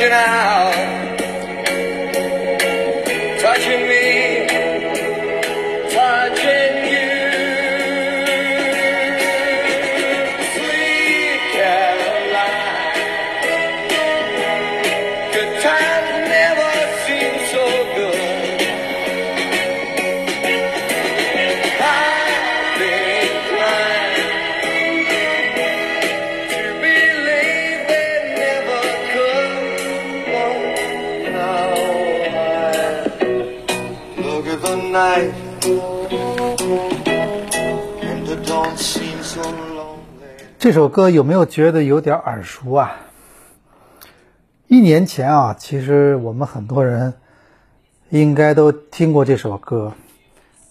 you now. 这首歌有没有觉得有点耳熟啊？一年前啊，其实我们很多人应该都听过这首歌。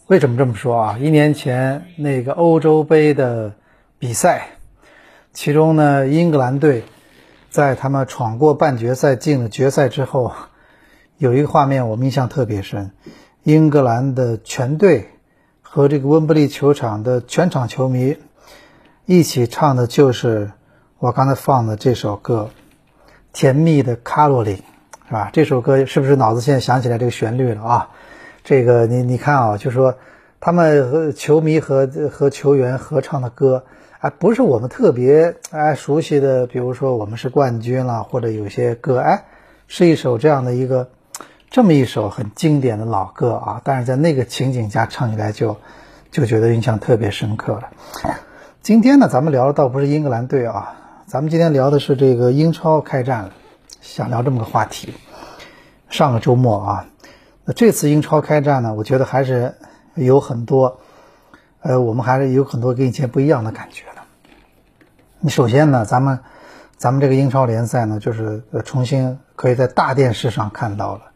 为什么这么说啊？一年前那个欧洲杯的比赛，其中呢，英格兰队在他们闯过半决赛进了决赛之后，有一个画面我们印象特别深，英格兰的全队和这个温布利球场的全场球迷一起唱的就是我刚才放的这首歌《甜蜜的卡路里》，是吧？这首歌是不是脑子现在想起来这个旋律了啊？这个你你看啊，就说他们和球迷和和球员合唱的歌，哎，不是我们特别哎熟悉的，比如说我们是冠军了，或者有些歌，哎，是一首这样的一个这么一首很经典的老歌啊，但是在那个情景下唱起来就就觉得印象特别深刻了。今天呢，咱们聊的倒不是英格兰队啊，咱们今天聊的是这个英超开战，想聊这么个话题。上个周末啊，那这次英超开战呢，我觉得还是有很多，呃，我们还是有很多跟以前不一样的感觉的。你首先呢，咱们咱们这个英超联赛呢，就是重新可以在大电视上看到了。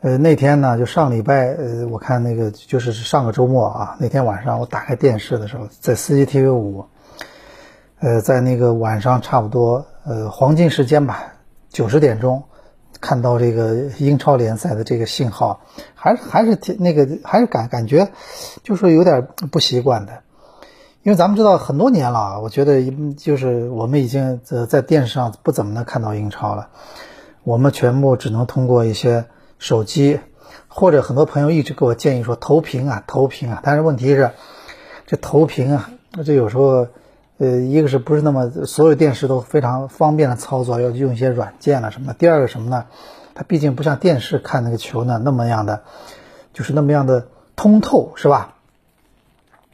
呃，那天呢，就上礼拜，呃，我看那个就是上个周末啊，那天晚上我打开电视的时候，在 CCTV 五，呃，在那个晚上差不多呃黄金时间吧，九十点钟，看到这个英超联赛的这个信号，还是还是挺那个还是感感觉，就是有点不习惯的，因为咱们知道很多年了，我觉得就是我们已经呃在电视上不怎么能看到英超了，我们全部只能通过一些。手机，或者很多朋友一直给我建议说投屏啊，投屏啊。但是问题是，这投屏啊，这有时候，呃，一个是不是那么所有电视都非常方便的操作，要用一些软件了什么？第二个什么呢？它毕竟不像电视看那个球呢那么样的，就是那么样的通透，是吧？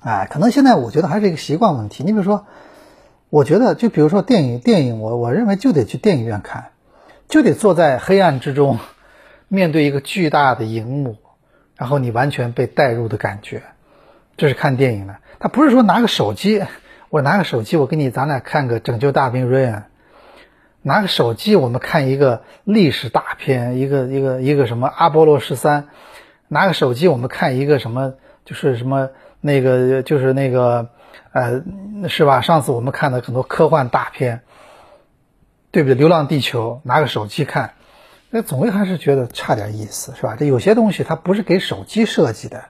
哎，可能现在我觉得还是一个习惯问题。你比如说，我觉得就比如说电影，电影我我认为就得去电影院看，就得坐在黑暗之中。面对一个巨大的荧幕，然后你完全被带入的感觉，这是看电影的。他不是说拿个手机，我拿个手机，我给你，咱俩看个《拯救大兵瑞恩》，拿个手机，我们看一个历史大片，一个一个一个什么阿波罗十三，拿个手机，我们看一个什么，就是什么那个就是那个呃，是吧？上次我们看的很多科幻大片，对不对？《流浪地球》，拿个手机看。那总归还是觉得差点意思，是吧？这有些东西它不是给手机设计的。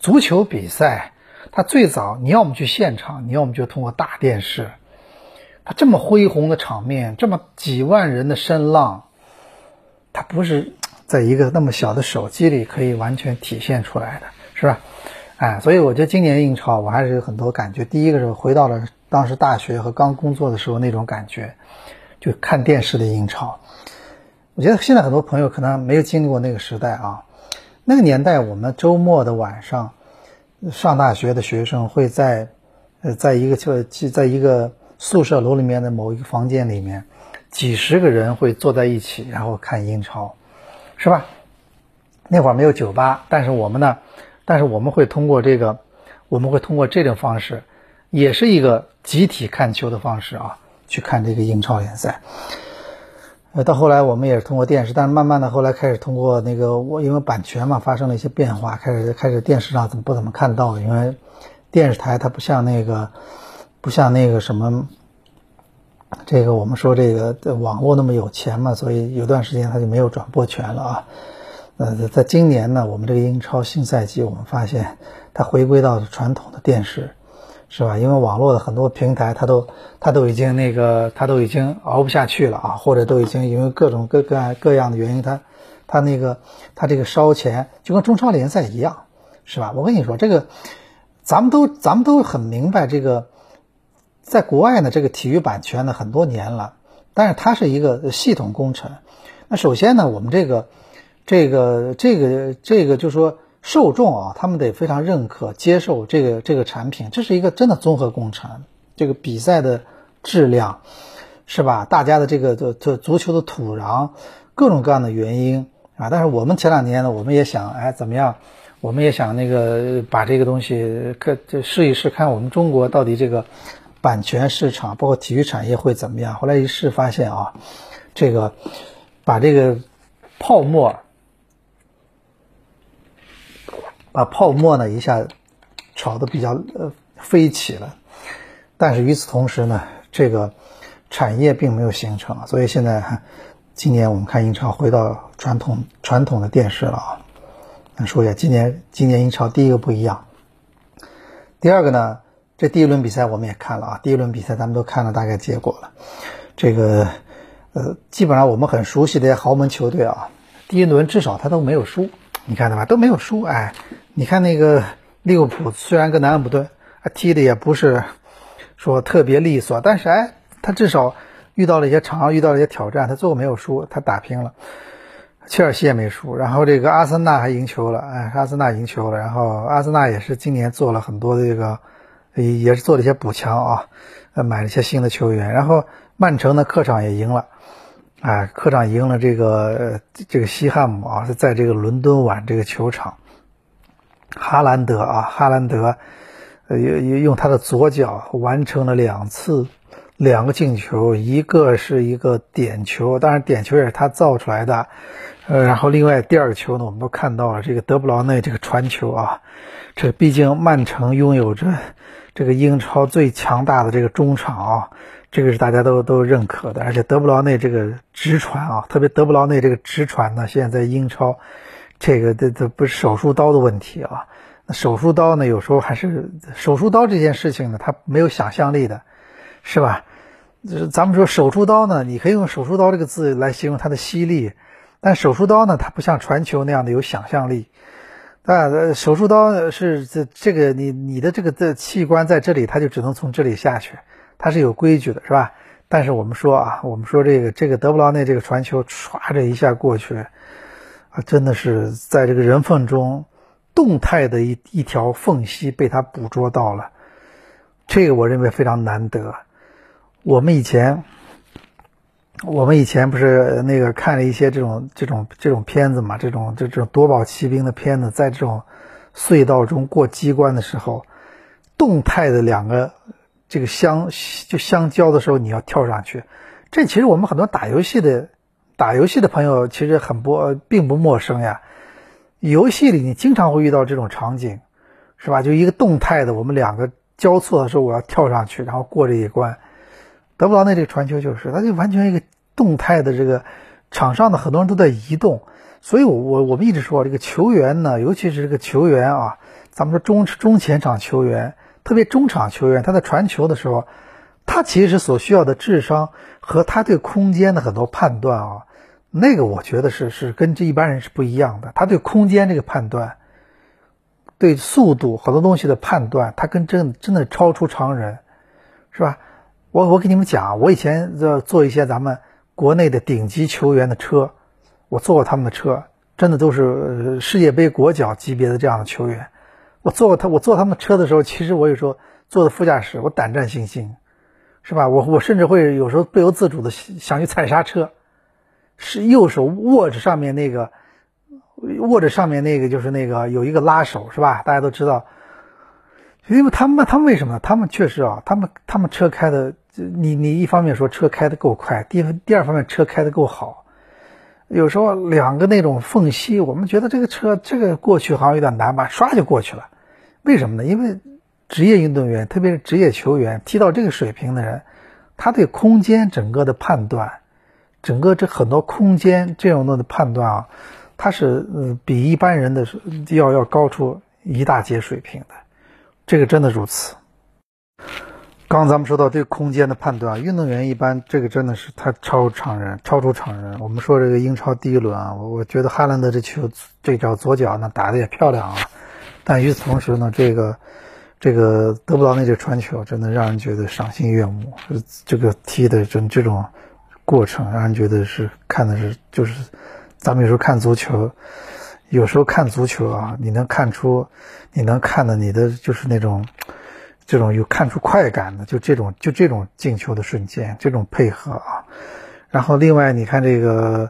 足球比赛，它最早你要么去现场，你要么就通过大电视。它这么恢宏的场面，这么几万人的声浪，它不是在一个那么小的手机里可以完全体现出来的，是吧？哎，所以我觉得今年英超我还是有很多感觉。第一个是回到了当时大学和刚工作的时候那种感觉，就看电视的英超。我觉得现在很多朋友可能没有经历过那个时代啊，那个年代我们周末的晚上，上大学的学生会在，呃，在一个就在一个宿舍楼里面的某一个房间里面，几十个人会坐在一起，然后看英超，是吧？那会儿没有酒吧，但是我们呢，但是我们会通过这个，我们会通过这种方式，也是一个集体看球的方式啊，去看这个英超联赛。呃，到后来我们也是通过电视，但是慢慢的后来开始通过那个我因为版权嘛发生了一些变化，开始开始电视上怎么不怎么看到，因为电视台它不像那个不像那个什么。这个我们说这个网络那么有钱嘛，所以有段时间它就没有转播权了啊。呃，在今年呢，我们这个英超新赛季，我们发现它回归到传统的电视，是吧？因为网络的很多平台，它都它都已经那个，它都已经熬不下去了啊，或者都已经因为各种各各各样的原因，它它那个它这个烧钱，就跟中超联赛一样，是吧？我跟你说，这个咱们都咱们都很明白这个。在国外呢，这个体育版权呢很多年了，但是它是一个系统工程。那首先呢，我们这个、这个、这个、这个，就说受众啊，他们得非常认可、接受这个这个产品，这是一个真的综合工程。这个比赛的质量，是吧？大家的这个这这足球的土壤，各种各样的原因啊。但是我们前两年呢，我们也想，哎，怎么样？我们也想那个把这个东西，可就试一试，看我们中国到底这个。版权市场包括体育产业会怎么样？后来一试发现啊，这个把这个泡沫，把泡沫呢一下炒得比较呃飞起了，但是与此同时呢，这个产业并没有形成，所以现在今年我们看英超回到传统传统的电视了啊。那说一下今年今年英超第一个不一样，第二个呢？这第一轮比赛我们也看了啊，第一轮比赛咱们都看了大概结果了。这个呃，基本上我们很熟悉的豪门球队啊，第一轮至少他都没有输，你看到吧？都没有输。哎，你看那个利物浦，虽然跟南安普顿踢的也不是说特别利索，但是哎，他至少遇到了一些场，遇到了一些挑战，他最后没有输，他打平了。切尔西也没输，然后这个阿森纳还赢球了，哎，阿森纳赢球了，然后阿森纳也是今年做了很多的这个。也也是做了一些补强啊，呃，买了一些新的球员，然后曼城的客场也赢了，哎，客场赢了这个这个西汉姆啊，在这个伦敦碗这个球场，哈兰德啊，哈兰德，呃，用用他的左脚完成了两次两个进球，一个是一个点球，当然点球也是他造出来的，呃，然后另外第二个球呢，我们都看到了这个德布劳内这个传球啊，这毕竟曼城拥有着。这个英超最强大的这个中场啊，这个是大家都都认可的，而且德布劳内这个直传啊，特别德布劳内这个直传呢，现在在英超，这个这这不是手术刀的问题啊。那手术刀呢，有时候还是手术刀这件事情呢，它没有想象力的，是吧？就是咱们说手术刀呢，你可以用手术刀这个字来形容它的犀利，但手术刀呢，它不像传球那样的有想象力。啊，手术刀是这这个你你的这个的器官在这里，它就只能从这里下去，它是有规矩的，是吧？但是我们说啊，我们说这个这个德布劳内这个传球唰这一下过去，啊，真的是在这个人缝中动态的一一条缝隙被他捕捉到了，这个我认为非常难得。我们以前。我们以前不是那个看了一些这种这种这种片子嘛？这种这这种夺宝奇兵的片子，在这种隧道中过机关的时候，动态的两个这个相就相交的时候，你要跳上去。这其实我们很多打游戏的打游戏的朋友其实很不并不陌生呀。游戏里你经常会遇到这种场景，是吧？就一个动态的，我们两个交错的时候，我要跳上去，然后过这一关。德布劳内这个传球就是，他就完全一个动态的这个场上的很多人都在移动，所以，我我我们一直说这个球员呢，尤其是这个球员啊，咱们说中中前场球员，特别中场球员，他在传球的时候，他其实所需要的智商和他对空间的很多判断啊，那个我觉得是是跟这一般人是不一样的，他对空间这个判断，对速度很多东西的判断，他跟真真的超出常人，是吧？我我给你们讲，我以前在坐一些咱们国内的顶级球员的车，我坐过他们的车，真的都是世界杯国脚级别的这样的球员。我坐过他，我坐他们车的时候，其实我有时候坐的副驾驶，我胆战心惊，是吧？我我甚至会有时候不由自主的想去踩刹车，是右手握着上面那个，握着上面那个就是那个有一个拉手，是吧？大家都知道，因为他们他们为什么？他们确实啊，他们他们车开的。你你一方面说车开得够快，第第二方面车开得够好，有时候两个那种缝隙，我们觉得这个车这个过去好像有点难吧，唰就过去了。为什么呢？因为职业运动员，特别是职业球员，踢到这个水平的人，他对空间整个的判断，整个这很多空间这种的判断啊，他是呃比一般人的要要高出一大截水平的，这个真的如此。刚刚咱们说到对空间的判断，运动员一般这个真的是他超常人，超出常人。我们说这个英超第一轮啊，我我觉得哈兰德这球这脚左脚呢打的也漂亮啊。但与此同时呢，这个这个得不到那个传球，真的让人觉得赏心悦目。这个踢的这这种过程，让人觉得是看的是就是，咱们有时候看足球，有时候看足球啊，你能看出，你能看的你的就是那种这种有看出快感的，就这种就这种进球的瞬间，这种配合啊。然后另外你看这个。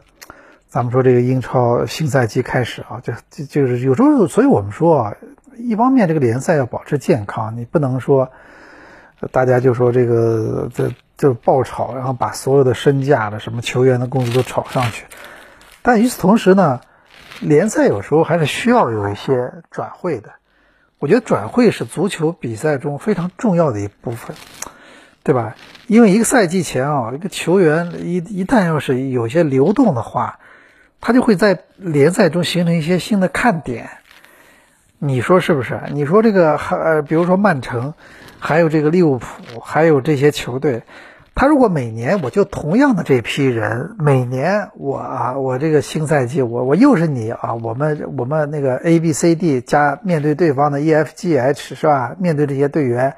咱们说这个英超新赛季开始啊，就就就是有时候，所以我们说啊，一方面这个联赛要保持健康，你不能说大家就说这个这就爆炒，然后把所有的身价的什么球员的工资都炒上去。但与此同时呢，联赛有时候还是需要有一些转会的。我觉得转会是足球比赛中非常重要的一部分，对吧？因为一个赛季前啊，一个球员一一旦要是有些流动的话，他就会在联赛中形成一些新的看点，你说是不是？你说这个还呃，比如说曼城，还有这个利物浦，还有这些球队，他如果每年我就同样的这批人，每年我啊，我这个新赛季我我又是你啊，我们我们那个 A B C D 加面对对方的 E F G H 是吧？面对这些队员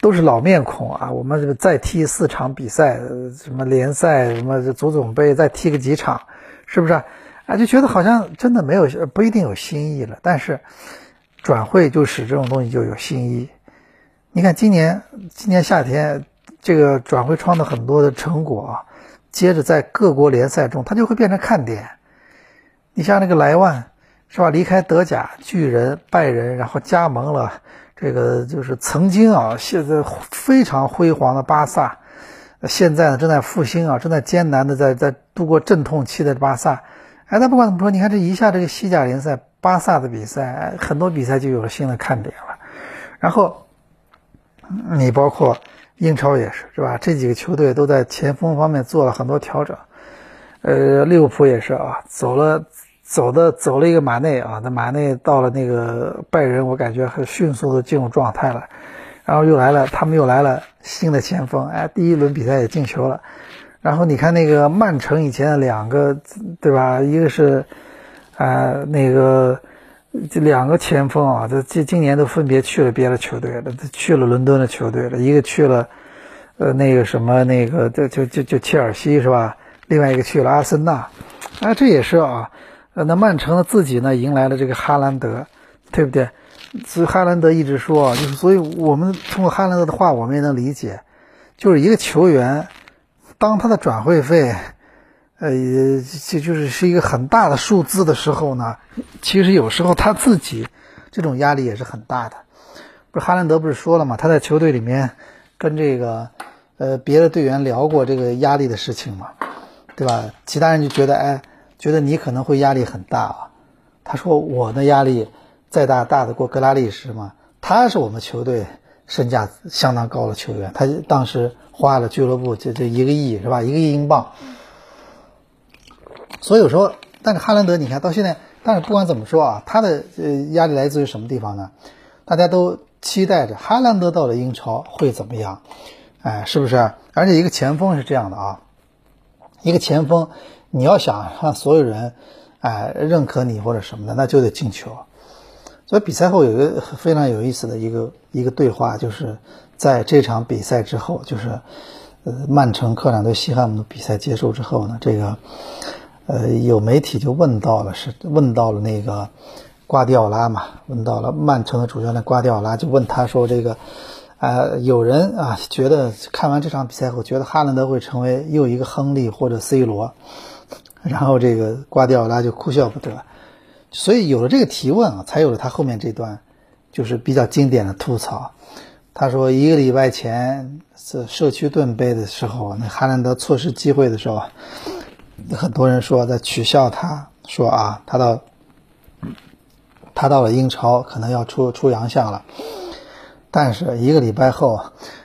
都是老面孔啊，我们这个再踢四场比赛，什么联赛，什么足总杯，再踢个几场，是不是？啊，就觉得好像真的没有不一定有新意了，但是转会就使这种东西就有新意。你看今年今年夏天这个转会窗的很多的成果啊，接着在各国联赛中它就会变成看点。你像那个莱万是吧？离开德甲巨人拜仁，然后加盟了这个就是曾经啊现在非常辉煌的巴萨，现在呢正在复兴啊，正在艰难的在在度过阵痛期的巴萨。哎，那不管怎么说，你看这一下这个西甲联赛，巴萨的比赛，很多比赛就有了新的看点了。然后，你包括英超也是，是吧？这几个球队都在前锋方面做了很多调整。呃，利物浦也是啊，走了走的走了一个马内啊，那马内到了那个拜仁，我感觉很迅速的进入状态了。然后又来了，他们又来了新的前锋，哎，第一轮比赛也进球了。然后你看那个曼城以前的两个，对吧？一个是，啊，那个这两个前锋啊，这今今年都分别去了别的球队了，去了伦敦的球队了，一个去了，呃，那个什么那个，就就就就切尔西是吧？另外一个去了阿森纳，啊，这也是啊，那曼城呢自己呢迎来了这个哈兰德，对不对？所以哈兰德一直说，就是所以我们通过哈兰德的话，我们也能理解，就是一个球员。当他的转会费，呃，这就是是一个很大的数字的时候呢，其实有时候他自己这种压力也是很大的。不是哈兰德不是说了吗？他在球队里面跟这个呃别的队员聊过这个压力的事情嘛，对吧？其他人就觉得哎，觉得你可能会压力很大啊。他说我的压力再大，大的过格拉利什嘛？他是我们球队身价相当高的球员，他当时。花了俱乐部这这一个亿是吧？一个亿英镑。所以有时候，但是哈兰德你看到现在，但是不管怎么说啊，他的呃压力来自于什么地方呢？大家都期待着哈兰德到了英超会怎么样？哎，是不是？而且一个前锋是这样的啊，一个前锋你要想让所有人哎认可你或者什么的，那就得进球。所以比赛后有一个非常有意思的一个一个对话，就是。在这场比赛之后，就是呃，曼城客场对西汉姆的比赛结束之后呢，这个呃，有媒体就问到了，是问到了那个瓜迪奥拉嘛？问到了曼城的主教练瓜迪奥拉，就问他说：“这个呃，有人啊，觉得看完这场比赛后，觉得哈兰德会成为又一个亨利或者 C 罗。”然后这个瓜迪奥拉就哭笑不得。所以有了这个提问啊，才有了他后面这段就是比较经典的吐槽。他说一个礼拜前是社区盾杯的时候，那哈兰德错失机会的时候，很多人说在取笑他，说啊，他到他到了英超可能要出出洋相了。但是一个礼拜后，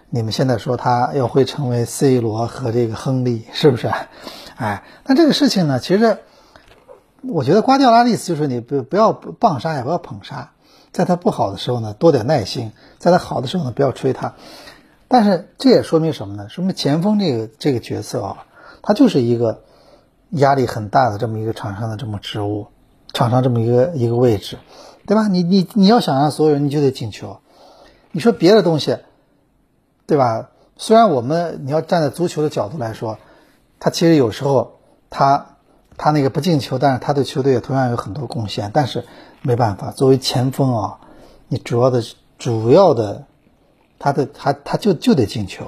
你们现在说他又会成为 C 罗和这个亨利，是不是？哎，那这个事情呢，其实我觉得瓜迪奥拉的意思就是你不不要棒杀，也不要捧杀，在他不好的时候呢，多点耐心；在他好的时候呢，不要吹他。但是这也说明什么呢？说明前锋这个这个角色啊，他就是一个压力很大的这么一个场上的这么职务，场上这么一个一个位置，对吧？你你你要想让所有人，你就得进球。你说别的东西，对吧？虽然我们你要站在足球的角度来说，他其实有时候他他那个不进球，但是他对球队也同样有很多贡献。但是没办法，作为前锋啊，你主要的主要的他的他他就就得进球，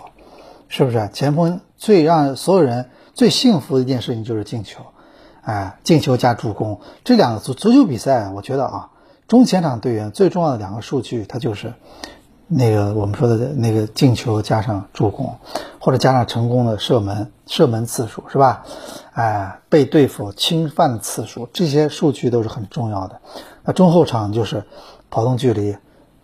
是不是？前锋最让所有人最幸福的一件事情就是进球，哎，进球加助攻这两个足足球比赛，我觉得啊，中前场队员最重要的两个数据，它就是。那个我们说的那个进球加上助攻，或者加上成功的射门射门次数是吧？哎，被对付侵犯的次数，这些数据都是很重要的。那中后场就是跑动距离，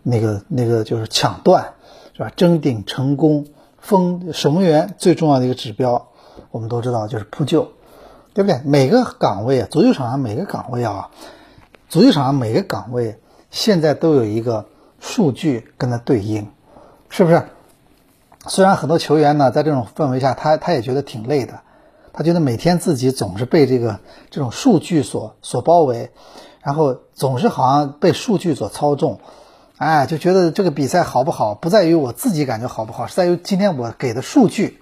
那个那个就是抢断是吧？争顶成功，封守门员最重要的一个指标，我们都知道就是扑救，对不对？每个岗位啊，足球场上每个岗位啊，足球场上每个岗位现在都有一个。数据跟它对应，是不是？虽然很多球员呢，在这种氛围下，他他也觉得挺累的，他觉得每天自己总是被这个这种数据所所包围，然后总是好像被数据所操纵，哎，就觉得这个比赛好不好，不在于我自己感觉好不好，是在于今天我给的数据，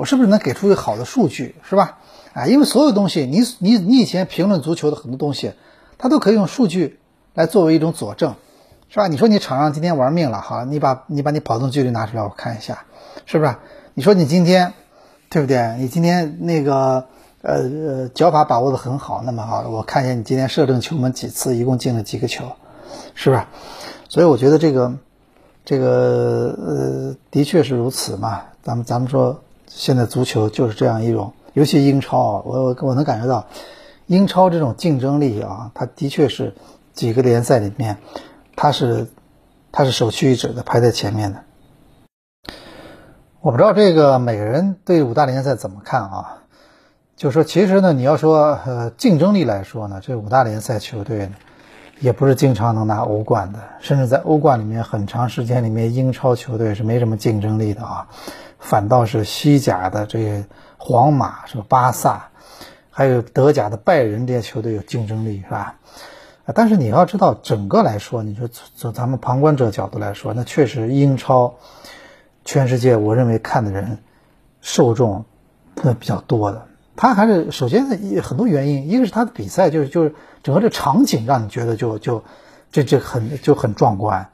我是不是能给出一个好的数据，是吧？啊，因为所有东西，你你你以前评论足球的很多东西，它都可以用数据来作为一种佐证。是吧？你说你场上今天玩命了，好，你把你把你跑动距离拿出来，我看一下，是不是？你说你今天，对不对？你今天那个呃呃脚法把握的很好，那么好，我看一下你今天射正球门几次，一共进了几个球，是不是？所以我觉得这个这个呃的确是如此嘛。咱们咱们说现在足球就是这样一种，尤其英超啊，我我我能感觉到英超这种竞争力啊，它的确是几个联赛里面。它是，它是首屈一指的，排在前面的。我不知道这个每个人对五大联赛怎么看啊？就说其实呢，你要说呃竞争力来说呢，这五大联赛球队呢，也不是经常能拿欧冠的，甚至在欧冠里面很长时间里面，英超球队是没什么竞争力的啊，反倒是西甲的这些皇马、什么？巴萨，还有德甲的拜仁这些球队有竞争力，是吧？但是你要知道，整个来说，你说从咱们旁观者角度来说，那确实英超，全世界我认为看的人受众那比较多的。它还是首先，很多原因，一个是它的比赛就是就是整个这场景让你觉得就就这这很就很壮观。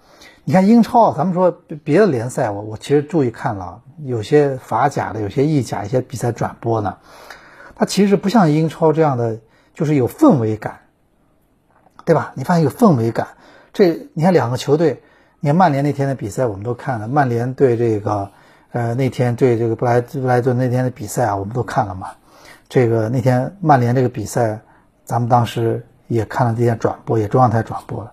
你看英超，咱们说别的联赛，我我其实注意看了，有些法甲的，有些意甲一些比赛转播呢，它其实不像英超这样的，就是有氛围感。对吧？你发现有氛围感。这你看两个球队，你看曼联那天的比赛我们都看了，曼联对这个，呃，那天对这个布莱布莱顿那天的比赛啊，我们都看了嘛。这个那天曼联这个比赛，咱们当时也看了这些转播，也中央台转播了。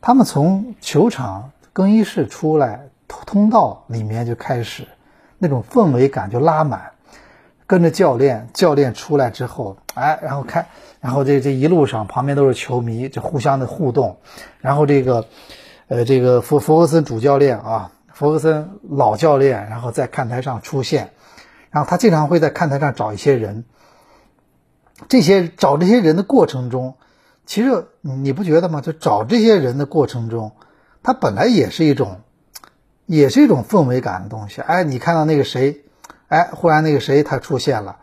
他们从球场更衣室出来，通道里面就开始，那种氛围感就拉满。跟着教练，教练出来之后，哎，然后看，然后这这一路上旁边都是球迷，就互相的互动，然后这个，呃，这个弗弗格森主教练啊，弗格森老教练，然后在看台上出现，然后他经常会在看台上找一些人，这些找这些人的过程中，其实你不觉得吗？就找这些人的过程中，他本来也是一种，也是一种氛围感的东西。哎，你看到那个谁？哎，忽然那个谁他出现了，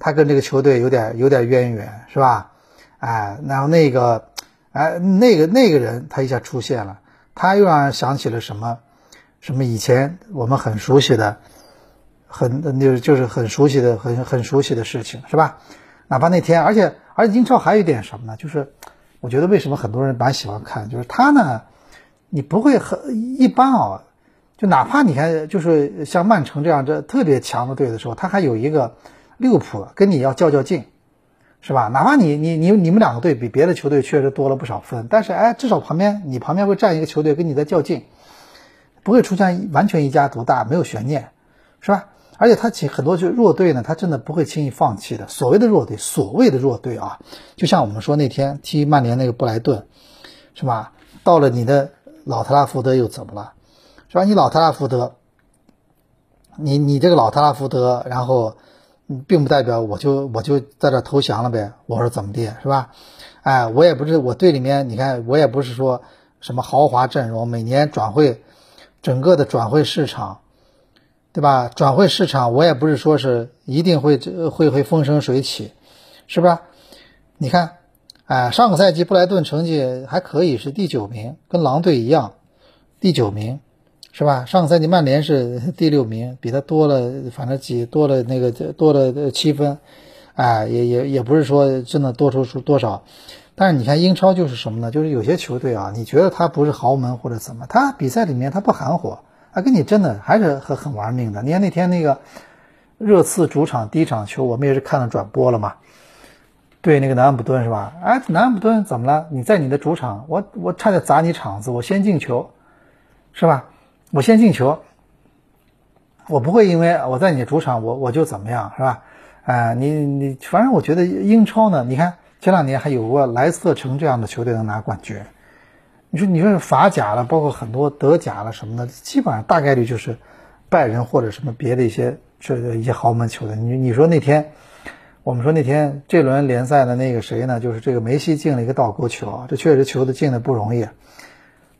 他跟这个球队有点有点渊源，是吧？哎，然后那个，哎，那个那个人他一下出现了，他又让人想起了什么？什么以前我们很熟悉的，很那就是很熟悉的很很熟悉的事情，是吧？哪怕那天，而且而且英超还有一点什么呢？就是我觉得为什么很多人蛮喜欢看，就是他呢，你不会很一般啊。就哪怕你看，就是像曼城这样这特别强的队的时候，他还有一个利物浦跟你要较较劲，是吧？哪怕你你你你们两个队比别的球队确实多了不少分，但是哎，至少旁边你旁边会站一个球队跟你在较劲，不会出现完全一家独大，没有悬念，是吧？而且他其很多就弱队呢，他真的不会轻易放弃的。所谓的弱队，所谓的弱队啊，就像我们说那天踢曼联那个布莱顿，是吧？到了你的老特拉福德又怎么了？是吧？你老特拉福德，你你这个老特拉福德，然后并不代表我就我就在这投降了呗。我说怎么地，是吧？哎，我也不是我队里面，你看我也不是说什么豪华阵容，每年转会整个的转会市场。对吧？转会市场我也不是说是一定会会会风生水起，是吧？你看，哎，上个赛季布莱顿成绩还可以，是第九名，跟狼队一样，第九名，是吧？上个赛季曼联是 第六名，比他多了，反正几多了那个多了七分，哎，也也也不是说真的多出出多少，但是你看英超就是什么呢？就是有些球队啊，你觉得他不是豪门或者怎么，他比赛里面他不含糊。他跟你真的还是很很玩命的。你看那天那个热刺主场第一场球，我们也是看了转播了嘛。对那个南安普顿是吧？哎，南安普顿怎么了？你在你的主场，我我差点砸你场子，我先进球，是吧？我先进球，我不会因为我在你主场，我我就怎么样，是吧？哎，你你反正我觉得英超呢，你看前两年还有过莱斯特城这样的球队能拿冠军。你说，你说法甲了，包括很多德甲了什么的，基本上大概率就是拜仁或者什么别的一些这一些豪门球队。你你说那天，我们说那天这轮联赛的那个谁呢？就是这个梅西进了一个倒钩球，这确实球的进的不容易。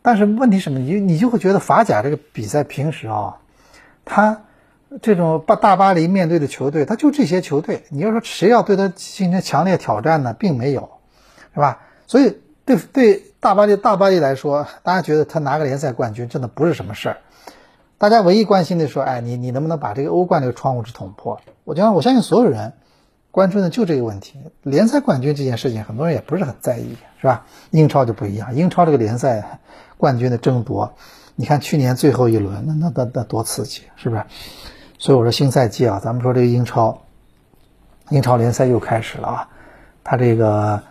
但是问题什么？你你就会觉得法甲这个比赛平时啊，他这种巴大巴黎面对的球队，他就这些球队。你要说谁要对他进行强烈挑战呢？并没有，是吧？所以对对。大巴黎，大巴黎来说，大家觉得他拿个联赛冠军真的不是什么事儿。大家唯一关心的说，哎，你你能不能把这个欧冠这个窗户纸捅破？我觉得我相信所有人关注的就这个问题。联赛冠军这件事情，很多人也不是很在意，是吧？英超就不一样，英超这个联赛冠军的争夺，你看去年最后一轮，那那那那多刺激，是不是？所以我说新赛季啊，咱们说这个英超，英超联赛又开始了啊，他这个。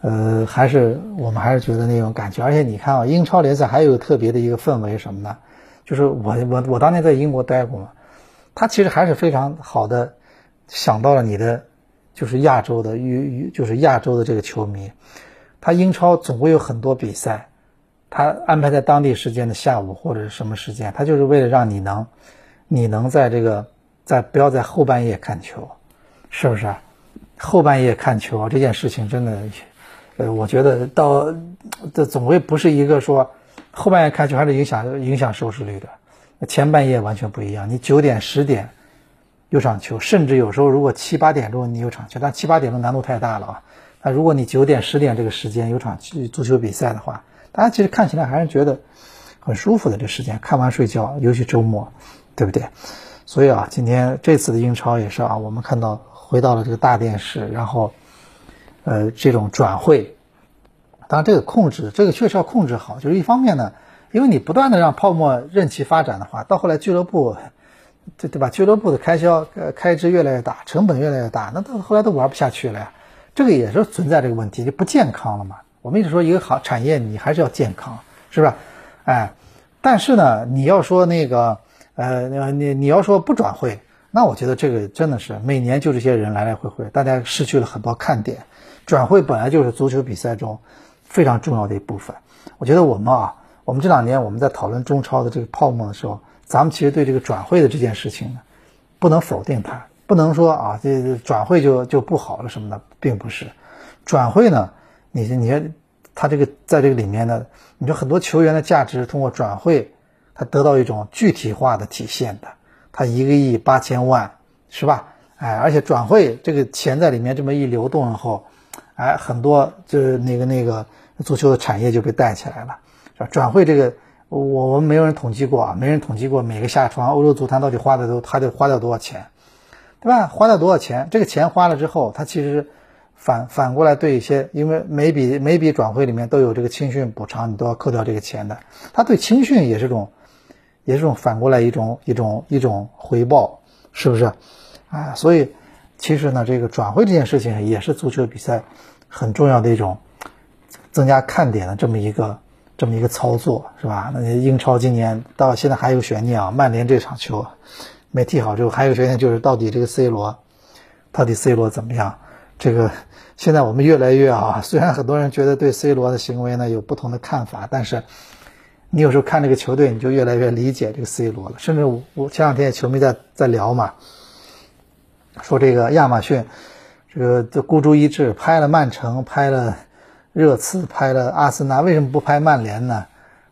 呃，还是我们还是觉得那种感觉，而且你看啊，英超联赛还有特别的一个氛围什么呢？就是我我我当年在英国待过嘛，他其实还是非常好的想到了你的就是亚洲的与与就是亚洲的这个球迷，他英超总会有很多比赛，他安排在当地时间的下午或者是什么时间，他就是为了让你能你能在这个在不要在后半夜看球，是不是？后半夜看球这件事情真的。呃，我觉得到这总归不是一个说后半夜看球还是影响影响收视率的，前半夜完全不一样。你九点十点有场球，甚至有时候如果七八点钟你有场球，但七八点钟难度太大了啊。那如果你九点十点这个时间有场足球比赛的话，大家其实看起来还是觉得很舒服的。这时间看完睡觉，尤其周末，对不对？所以啊，今天这次的英超也是啊，我们看到回到了这个大电视，然后。呃，这种转会，当然这个控制，这个确实要控制好。就是一方面呢，因为你不断的让泡沫任其发展的话，到后来俱乐部，对对吧？俱乐部的开销呃开支越来越大，成本越来越大，那到后来都玩不下去了呀。这个也是存在这个问题，就不健康了嘛。我们一直说一个行产业，你还是要健康，是不是？哎，但是呢，你要说那个呃，你你要说不转会，那我觉得这个真的是每年就这些人来来回回，大家失去了很多看点。转会本来就是足球比赛中非常重要的一部分。我觉得我们啊，我们这两年我们在讨论中超的这个泡沫的时候，咱们其实对这个转会的这件事情呢，不能否定它，不能说啊，这转会就就不好了什么的，并不是。转会呢，你你看他这个在这个里面呢，你说很多球员的价值通过转会，他得到一种具体化的体现的。他一个亿八千万，是吧？哎，而且转会这个钱在里面这么一流动以后。哎，很多就是那个那个足球的产业就被带起来了，是吧？转会这个，我我们没有人统计过啊，没人统计过每个下窗欧洲足坛到底花的都他得花掉多少钱，对吧？花掉多少钱？这个钱花了之后，他其实反反过来对一些，因为每笔每笔转会里面都有这个青训补偿，你都要扣掉这个钱的，他对青训也是种也是种反过来一种一种一种回报，是不是？啊，所以其实呢，这个转会这件事情也是足球比赛很重要的一种增加看点的这么一个这么一个操作，是吧？那英超今年到现在还有悬念啊，曼联这场球没踢好之后，还有悬念就是到底这个 C 罗，到底 C 罗怎么样？这个现在我们越来越啊，虽然很多人觉得对 C 罗的行为呢有不同的看法，但是你有时候看这个球队，你就越来越理解这个 C 罗了。甚至我我前两天球迷在在聊嘛。说这个亚马逊，这个就孤注一掷拍了曼城，拍了热刺，拍了阿森纳，为什么不拍曼联呢？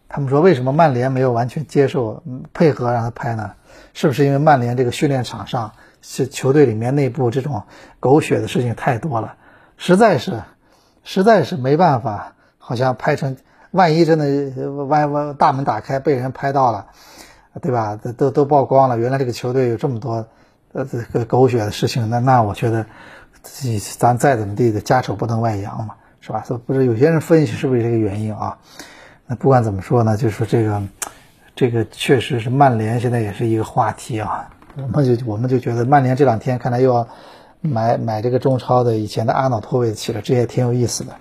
他们说为什么曼联没有完全接受配合让他拍呢？是不是因为曼联这个训练场上是球队里面内部这种狗血的事情太多了，实在是实在是没办法，好像拍成万一真的万万大门打开被人拍到了，对吧？都都曝光了，原来这个球队有这么多。呃，这个狗血的事情，那那我觉得，自己咱再怎么地的家丑不能外扬嘛，是吧？所以不是有些人分析是不是这个原因啊？那不管怎么说呢，就是说这个，这个确实是曼联现在也是一个话题啊。我们就我们就觉得曼联这两天看来又要买买这个中超的以前的阿瑙托维奇了，这也挺有意思的。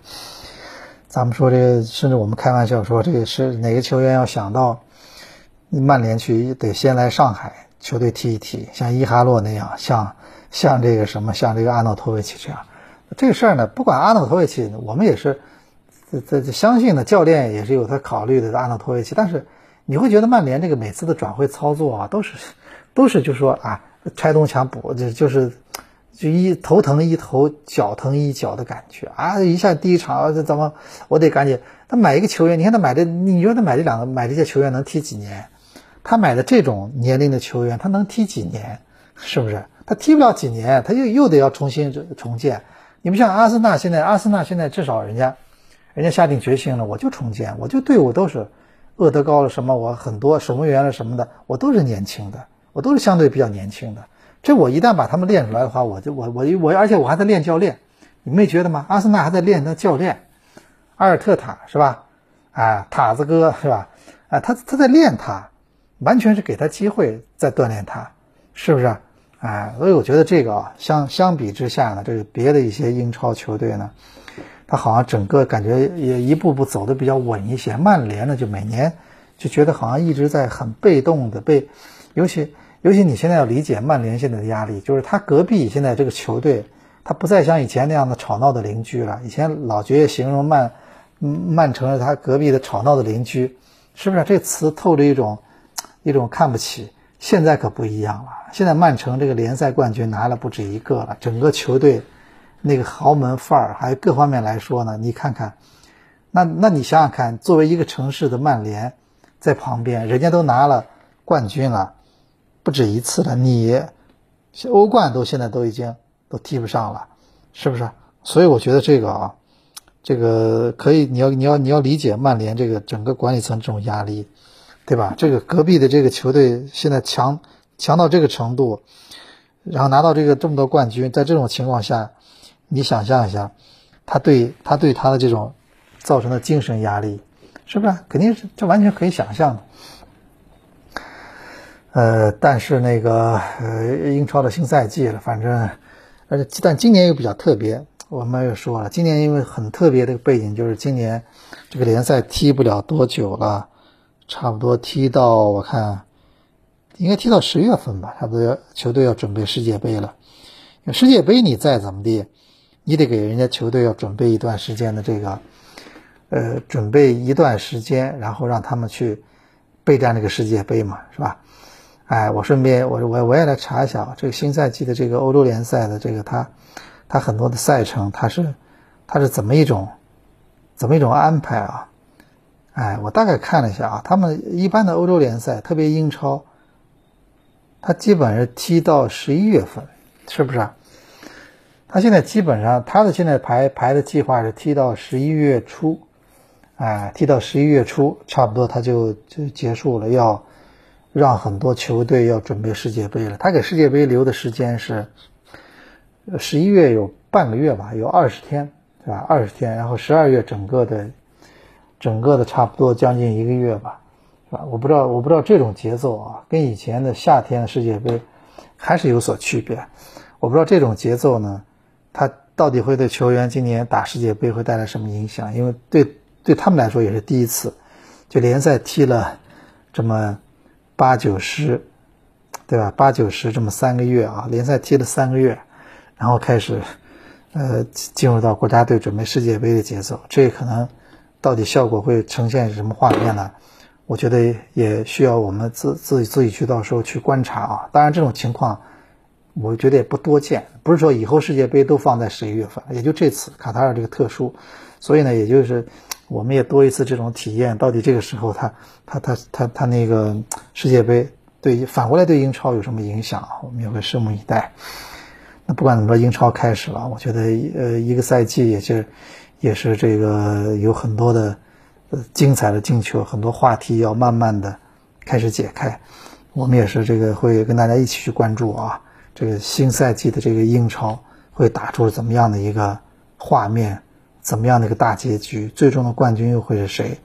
咱们说这个，甚至我们开玩笑说，这个是哪个球员要想到曼联去，得先来上海。球队踢一踢，像伊哈洛那样，像像这个什么，像这个阿诺托维奇这样，这个事儿呢，不管阿诺托维奇，我们也是这这相信呢，教练也是有他考虑的阿诺托维奇。但是你会觉得曼联这个每次的转会操作啊，都是都是就说啊，拆东墙补，就就是就一头疼一头，脚疼一脚的感觉啊，一下第一场这怎么我得赶紧他买一个球员，你看他买的，你觉得他买这两个买这些球员能踢几年？他买的这种年龄的球员，他能踢几年？是不是？他踢不了几年，他又又得要重新重建。你不像阿森纳，现在阿森纳现在至少人家，人家下定决心了，我就重建，我就队伍都是厄德高了什么，我很多守门员了什么的，我都是年轻的，我都是相对比较年轻的。这我一旦把他们练出来的话，我就我我我，而且我还在练教练，你没觉得吗？阿森纳还在练那教练，阿尔特塔是吧？啊，塔子哥是吧？啊，他他在练他。完全是给他机会在锻炼他，是不是？哎，所以我觉得这个啊，相相比之下呢，这个别的一些英超球队呢，他好像整个感觉也一步步走的比较稳一些。曼联呢，就每年就觉得好像一直在很被动的被，尤其尤其你现在要理解曼联现在的压力，就是他隔壁现在这个球队，他不再像以前那样的吵闹的邻居了。以前老觉得形容曼曼城是他隔壁的吵闹的邻居，是不是？这词透着一种。一种看不起，现在可不一样了。现在曼城这个联赛冠军拿了不止一个了，整个球队那个豪门范儿，还有各方面来说呢，你看看，那那你想想看，作为一个城市的曼联在旁边，人家都拿了冠军了，不止一次了，你欧冠都现在都已经都踢不上了，是不是？所以我觉得这个啊，这个可以，你要你要你要理解曼联这个整个管理层这种压力。对吧？这个隔壁的这个球队现在强强到这个程度，然后拿到这个这么多冠军，在这种情况下，你想象一下，他对他对他的这种造成的精神压力，是不是？肯定是这完全可以想象的。呃，但是那个呃，英超的新赛季了，反正而且但今年又比较特别，我们又说了，今年因为很特别的背景，就是今年这个联赛踢不了多久了。差不多踢到我看，应该踢到十月份吧。差不多要球队要准备世界杯了。世界杯你再怎么地，你得给人家球队要准备一段时间的这个，呃，准备一段时间，然后让他们去备战这个世界杯嘛，是吧？哎，我顺便我我我也来查一下这个新赛季的这个欧洲联赛的这个它它很多的赛程它是它是怎么一种怎么一种安排啊？哎，我大概看了一下啊，他们一般的欧洲联赛，特别英超，他基本是踢到十一月份，是不是啊？他现在基本上他的现在排排的计划是踢到十一月初，哎，踢到十一月初，差不多他就就结束了，要让很多球队要准备世界杯了。他给世界杯留的时间是十一月有半个月吧，有二十天，是吧？二十天，然后十二月整个的。整个的差不多将近一个月吧，是吧？我不知道，我不知道这种节奏啊，跟以前的夏天的世界杯还是有所区别。我不知道这种节奏呢，它到底会对球员今年打世界杯会带来什么影响？因为对对他们来说也是第一次，就联赛踢了这么八九十，对吧？八九十这么三个月啊，联赛踢了三个月，然后开始呃进入到国家队准备世界杯的节奏，这可能到底效果会呈现什么画面呢？我觉得也需要我们自自己自己去到时候去观察啊。当然这种情况。我觉得也不多见，不是说以后世界杯都放在十一月份，也就这次卡塔尔这个特殊，所以呢，也就是我们也多一次这种体验，到底这个时候他他他他他那个世界杯对反过来对英超有什么影响？我们也会拭目以待。那不管怎么说，英超开始了，我觉得呃一个赛季也是也是这个有很多的呃精彩的进球，很多话题要慢慢的开始解开，我们也是这个会跟大家一起去关注啊。这个新赛季的这个英超会打出怎么样的一个画面？怎么样的一个大结局？最终的冠军又会是谁？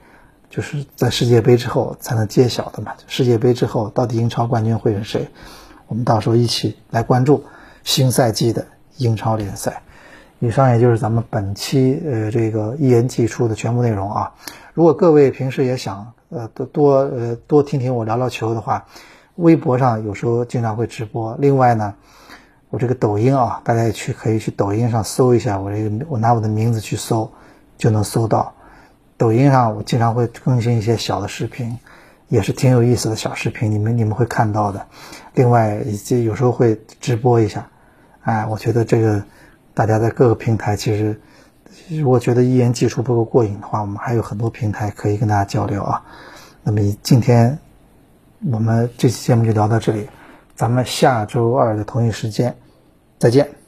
就是在世界杯之后才能揭晓的嘛。世界杯之后，到底英超冠军会是谁？我们到时候一起来关注新赛季的英超联赛。以上也就是咱们本期呃这个一言既出的全部内容啊。如果各位平时也想呃多多呃多听听我聊聊球的话。微博上有时候经常会直播，另外呢，我这个抖音啊，大家也去可以去抖音上搜一下我这个，我拿我的名字去搜，就能搜到。抖音上我经常会更新一些小的视频，也是挺有意思的小视频，你们你们会看到的。另外，以有时候会直播一下，哎，我觉得这个大家在各个平台，其实如果觉得一言既出不够过瘾的话，我们还有很多平台可以跟大家交流啊。那么今天。我们这期节目就聊到这里，咱们下周二的同一时间再见。